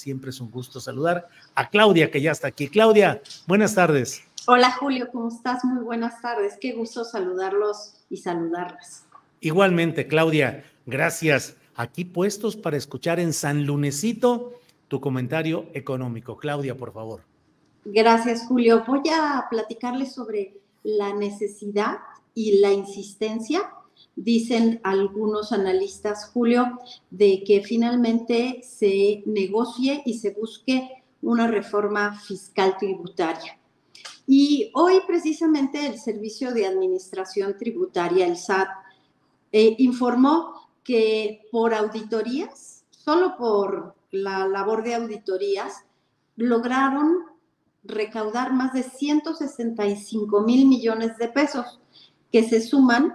Siempre es un gusto saludar a Claudia, que ya está aquí. Claudia, buenas tardes. Hola Julio, ¿cómo estás? Muy buenas tardes. Qué gusto saludarlos y saludarlas. Igualmente, Claudia, gracias. Aquí puestos para escuchar en San Lunesito tu comentario económico. Claudia, por favor. Gracias, Julio. Voy a platicarles sobre la necesidad y la insistencia, dicen algunos analistas, Julio, de que finalmente se negocie y se busque una reforma fiscal tributaria. Y hoy precisamente el Servicio de Administración Tributaria, el SAT, eh, informó que por auditorías, solo por la labor de auditorías, lograron recaudar más de 165 mil millones de pesos, que se suman.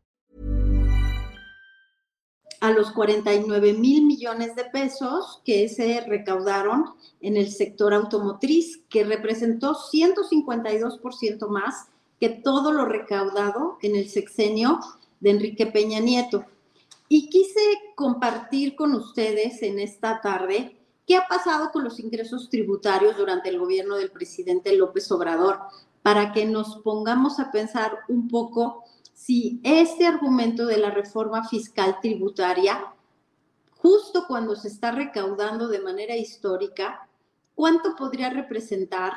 A los 49 mil millones de pesos que se recaudaron en el sector automotriz, que representó 152% más que todo lo recaudado en el sexenio de Enrique Peña Nieto. Y quise compartir con ustedes en esta tarde qué ha pasado con los ingresos tributarios durante el gobierno del presidente López Obrador, para que nos pongamos a pensar un poco si este argumento de la reforma fiscal tributaria, justo cuando se está recaudando de manera histórica, ¿cuánto podría representar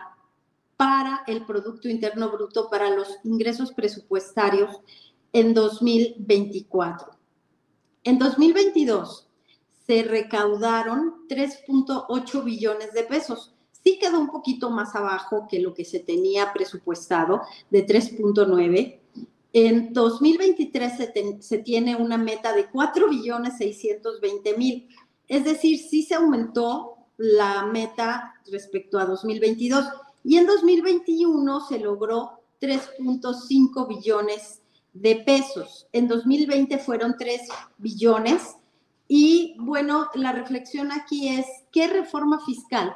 para el Producto Interno Bruto, para los ingresos presupuestarios en 2024? En 2022 se recaudaron 3.8 billones de pesos. Sí quedó un poquito más abajo que lo que se tenía presupuestado de 3.9 en 2023 se, tiene una meta de 4 billones 620 mil. Es decir, sí se aumentó la meta respecto a 2022. Y en 2021 se logró 3.5 billones de pesos. En 2020 fueron 3 billones. Y bueno, la reflexión aquí es, ¿qué reforma fiscal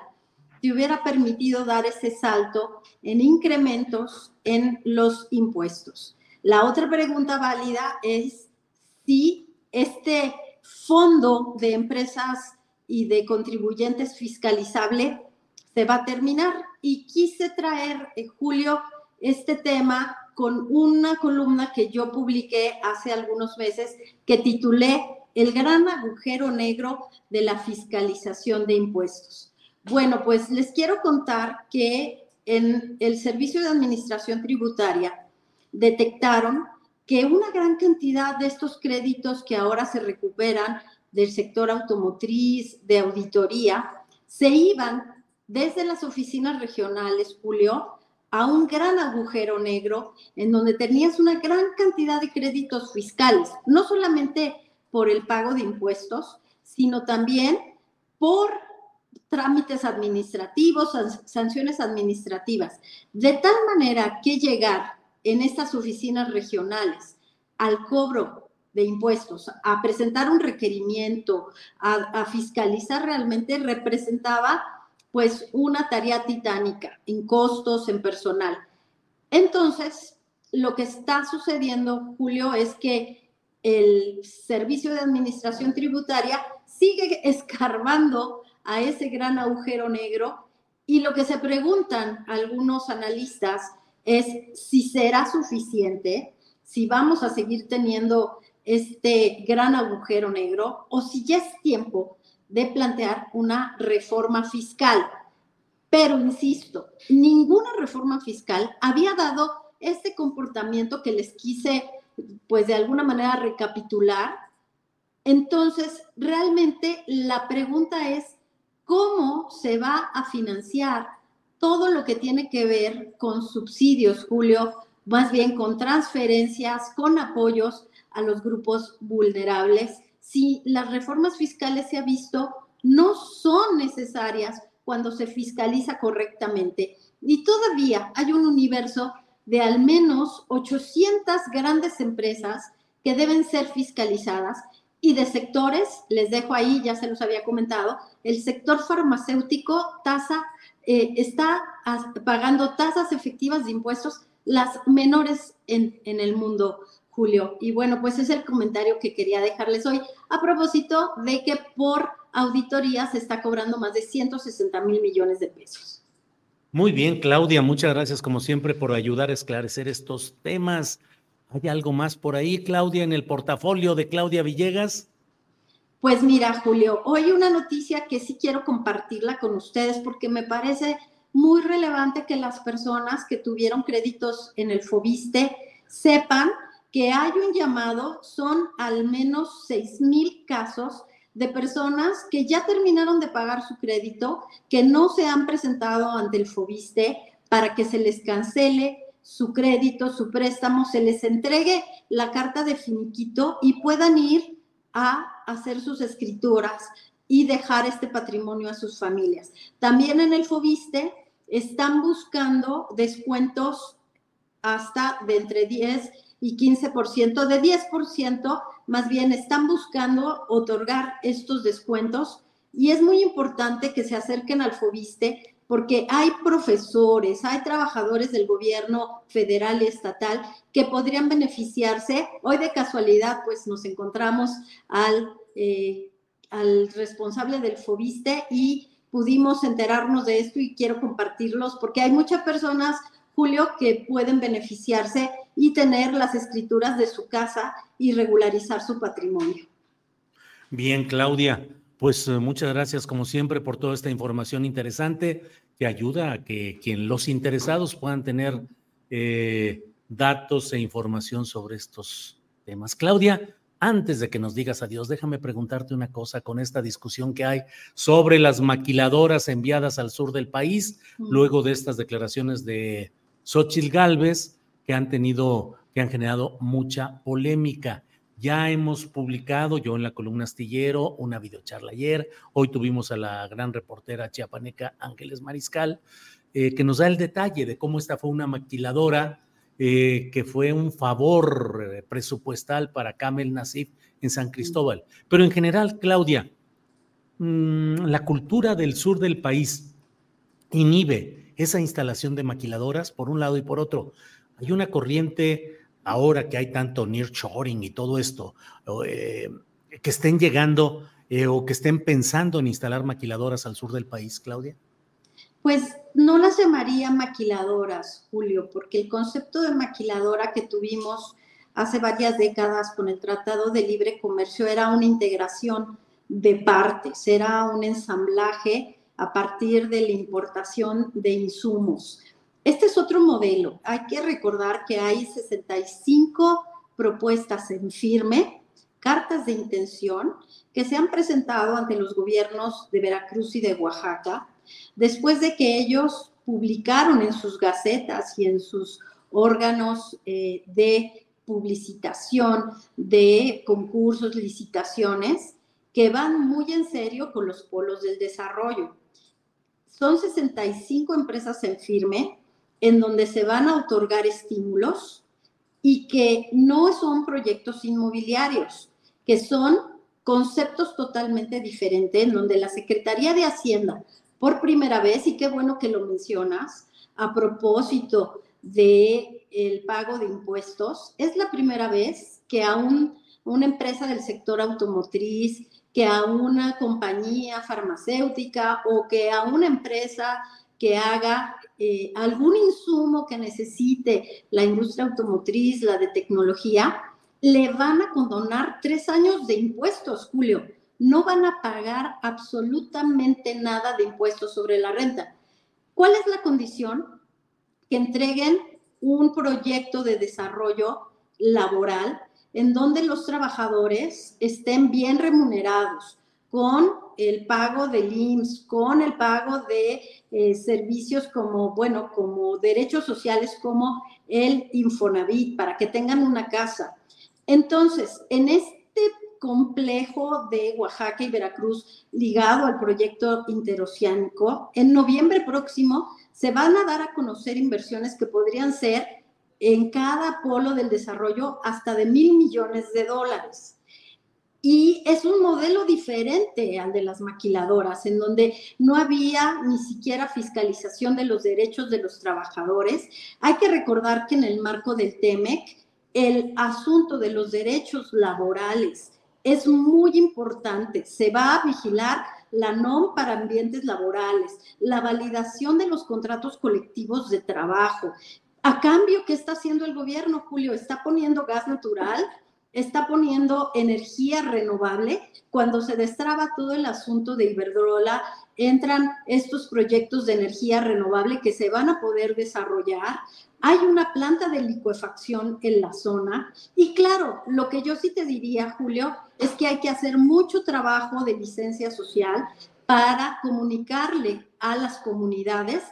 te hubiera permitido dar ese salto en incrementos en los impuestos? La otra pregunta válida es si este fondo de empresas y de contribuyentes fiscalizable se va a terminar. Y quise traer, en Julio, este tema con una columna que yo publiqué hace algunos meses que titulé el gran agujero negro de la fiscalización de impuestos. Bueno, pues les quiero contar que en el Servicio de Administración Tributaria detectaron que una gran cantidad de estos créditos que ahora se recuperan del sector automotriz, de auditoría, se iban desde las oficinas regionales, Julio, a un gran agujero negro en donde tenías una gran cantidad de créditos fiscales, no solamente por el pago de impuestos, sino también por trámites administrativos, sanciones administrativas, de tal manera que llegar en estas oficinas regionales al cobro de impuestos, a presentar un requerimiento, a, fiscalizar realmente, representaba pues una tarea titánica en costos, en personal. Entonces, lo que está sucediendo, Julio, es que el Servicio de Administración Tributaria sigue escarbando a ese gran agujero negro y lo que se preguntan algunos analistas es si será suficiente, si vamos a seguir teniendo este gran agujero negro o si ya es tiempo de plantear una reforma fiscal. Pero insisto, ninguna reforma fiscal había dado este comportamiento que les quise, pues de alguna manera, recapitular. Entonces, realmente la pregunta es, ¿cómo se va a financiar todo lo que tiene que ver con subsidios, Julio? Más bien con transferencias, con apoyos a los grupos vulnerables si las reformas fiscales se ha visto no son necesarias cuando se fiscaliza correctamente. Y todavía hay un universo de al menos 800 grandes empresas que deben ser fiscalizadas y de sectores, les dejo ahí, ya se los había comentado, el sector farmacéutico tasa, eh, está pagando tasas efectivas de impuestos las menores en, en el mundo Julio. Y bueno, pues es el comentario que quería dejarles hoy a propósito de que por auditoría se está cobrando más de 160 mil millones de pesos. Muy bien, Claudia, muchas gracias como siempre por ayudar a esclarecer estos temas. ¿Hay algo más por ahí, Claudia, en el portafolio de Claudia Villegas? Pues mira, Julio, hoy una noticia que sí quiero compartirla con ustedes porque me parece muy relevante que las personas que tuvieron créditos en el FOBISTE sepan que hay un llamado, son al menos 6 mil casos de personas que ya terminaron de pagar su crédito, que no se han presentado ante el FOBISTE para que se les cancele su crédito, su préstamo, se les entregue la carta de finiquito y puedan ir a hacer sus escrituras y dejar este patrimonio a sus familias. También en el FOBISTE están buscando descuentos hasta de entre 10 y 15%, de 10%, más bien están buscando otorgar estos descuentos y es muy importante que se acerquen al FOBISTE porque hay profesores, hay trabajadores del gobierno federal y estatal que podrían beneficiarse. Hoy de casualidad, pues nos encontramos al, eh, al responsable del FOBISTE y pudimos enterarnos de esto y quiero compartirlos porque hay muchas personas Julio, que pueden beneficiarse y tener las escrituras de su casa y regularizar su patrimonio. Bien, Claudia, pues eh, muchas gracias como siempre por toda esta información interesante que ayuda a que quien los interesados puedan tener eh, datos e información sobre estos temas. Claudia, antes de que nos digas adiós, déjame preguntarte una cosa con esta discusión que hay sobre las maquiladoras enviadas al sur del país, luego de estas declaraciones de Xochitl Galvez, que han tenido, que han generado mucha polémica. Ya hemos publicado, yo en la columna astillero, una videocharla ayer. Hoy tuvimos a la gran reportera chiapaneca Ángeles Mariscal, eh, que nos da el detalle de cómo esta fue una maquiladora eh, que fue un favor eh, presupuestal para Kamel Nasif en San Cristóbal. Pero en general, Claudia, mm, la cultura del sur del país inhibe esa instalación de maquiladoras por un lado y por otro. Hay una corriente ahora que hay tanto nearshoring y todo esto, eh, que estén llegando eh, o que estén pensando en instalar maquiladoras al sur del país, Claudia. Pues no las llamaría maquiladoras, Julio, porque el concepto de maquiladora que tuvimos hace varias décadas con el Tratado de Libre Comercio era una integración de partes, era un ensamblaje a partir de la importación de insumos. Este es otro modelo. Hay que recordar que hay 65 propuestas en firme, cartas de intención, que se han presentado ante los gobiernos de Veracruz y de Oaxaca, después de que ellos publicaron en sus gacetas y en sus órganos eh, de publicitación de concursos, licitaciones, que van muy en serio con los polos del desarrollo. Son 65 empresas en firme en donde se van a otorgar estímulos y que no son proyectos inmobiliarios, que son conceptos totalmente diferentes, en donde la Secretaría de Hacienda, por primera vez, y qué bueno que lo mencionas, a propósito de el pago de impuestos, es la primera vez que a una empresa del sector automotriz, que a una compañía farmacéutica o que a una empresa que haga eh, algún insumo que necesite la industria automotriz, la de tecnología, le van a condonar tres años de impuestos, Julio. No van a pagar absolutamente nada de impuestos sobre la renta. ¿Cuál es la condición? Que entreguen un proyecto de desarrollo laboral en donde los trabajadores estén bien remunerados, con el pago del IMSS, con el pago de eh, servicios como, bueno, como derechos sociales como el Infonavit, para que tengan una casa. Entonces, en este complejo de Oaxaca y Veracruz ligado al proyecto interoceánico, en noviembre próximo se van a dar a conocer inversiones que podrían ser en cada polo del desarrollo hasta de mil millones de dólares. Y es un modelo diferente al de las maquiladoras, en donde no había ni siquiera fiscalización de los derechos de los trabajadores. Hay que recordar que en el marco del TEMEC, el asunto de los derechos laborales es muy importante. Se va a vigilar la NOM para ambientes laborales, la validación de los contratos colectivos de trabajo. A cambio, ¿qué está haciendo el gobierno, Julio? Está poniendo gas natural está poniendo energía renovable. Cuando se destraba todo el asunto de Iberdrola, entran estos proyectos de energía renovable que se van a poder desarrollar. Hay una planta de licuefacción en la zona. Y claro, lo que yo sí te diría, Julio, es que hay que hacer mucho trabajo de licencia social para comunicarle a las comunidades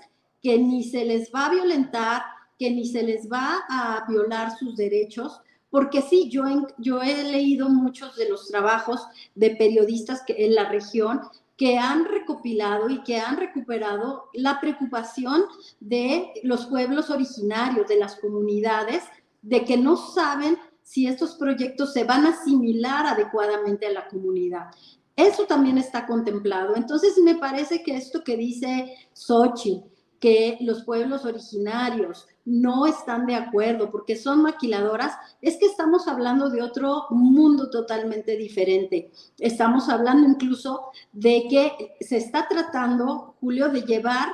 que ni se les va a violentar, que ni se les va a violar sus derechos, porque sí, yo, yo he leído muchos de los trabajos de periodistas en la región que han recopilado y que han recuperado la preocupación de los pueblos originarios, de las comunidades, de que no saben si estos proyectos se van a asimilar adecuadamente a la comunidad. Eso también está contemplado. Entonces, me parece que esto que dice Sochi, que los pueblos originarios, no están de acuerdo porque son maquiladoras, es que estamos hablando de otro mundo totalmente diferente. Estamos hablando incluso de que se está tratando, Julio, de llevar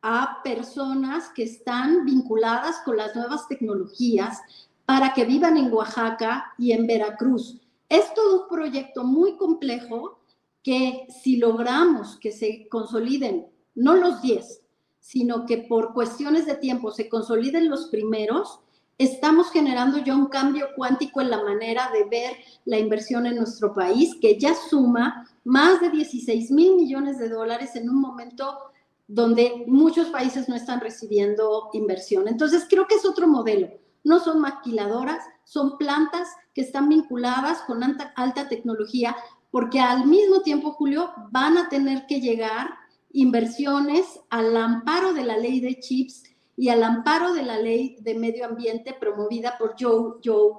a personas que están vinculadas con las nuevas tecnologías para que vivan en Oaxaca y en Veracruz. Es todo un proyecto muy complejo que si logramos que se consoliden, no los 10, sino que por cuestiones de tiempo se consoliden los primeros, estamos generando ya un cambio cuántico en la manera de ver la inversión en nuestro país, que ya suma más de 16 mil millones de dólares en un momento donde muchos países no están recibiendo inversión. Entonces, creo que es otro modelo. No son maquiladoras, son plantas que están vinculadas con alta, alta tecnología, porque al mismo tiempo, Julio, van a tener que llegar inversiones al amparo de la ley de chips y al amparo de la ley de medio ambiente promovida por Joe,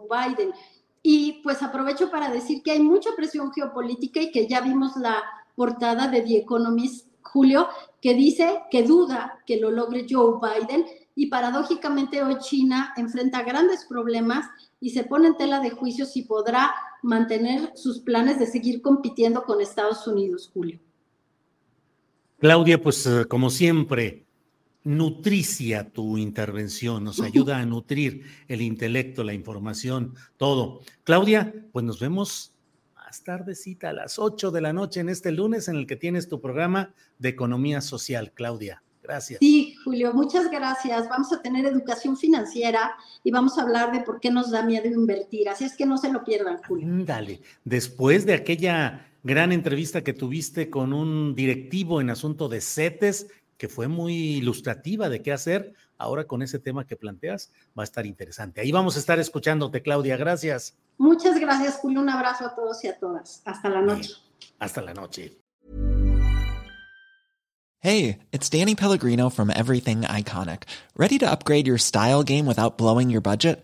Biden. Y pues aprovecho para decir que hay mucha presión geopolítica y que ya vimos la portada de The Economist, Julio, que dice que duda que lo logre Joe Biden y paradójicamente hoy China enfrenta grandes problemas y se pone en tela de juicio si podrá mantener sus planes de seguir compitiendo con Estados Unidos, Julio. Claudia, pues eh, como siempre, nutricia tu intervención, nos ayuda a nutrir el intelecto, la información, todo. Claudia, pues nos vemos más tardecita a las 8 de la noche en este lunes en el que tienes tu programa de economía social, Claudia. Gracias. Sí, Julio, muchas gracias. Vamos a tener educación financiera y vamos a hablar de por qué nos da miedo invertir. Así es que no se lo pierdan, Julio. Dale. Después de aquella gran entrevista que tuviste con un directivo en asunto de CETES, que fue muy ilustrativa de qué hacer. Ahora con ese tema que planteas va a estar interesante. Ahí vamos a estar escuchándote, Claudia. Gracias. Muchas gracias, Julio. Un abrazo a todos y a todas. Hasta la noche. Hasta la noche. Hey, it's Danny Pellegrino from Everything Iconic. ¿Ready to upgrade your style game without blowing your budget?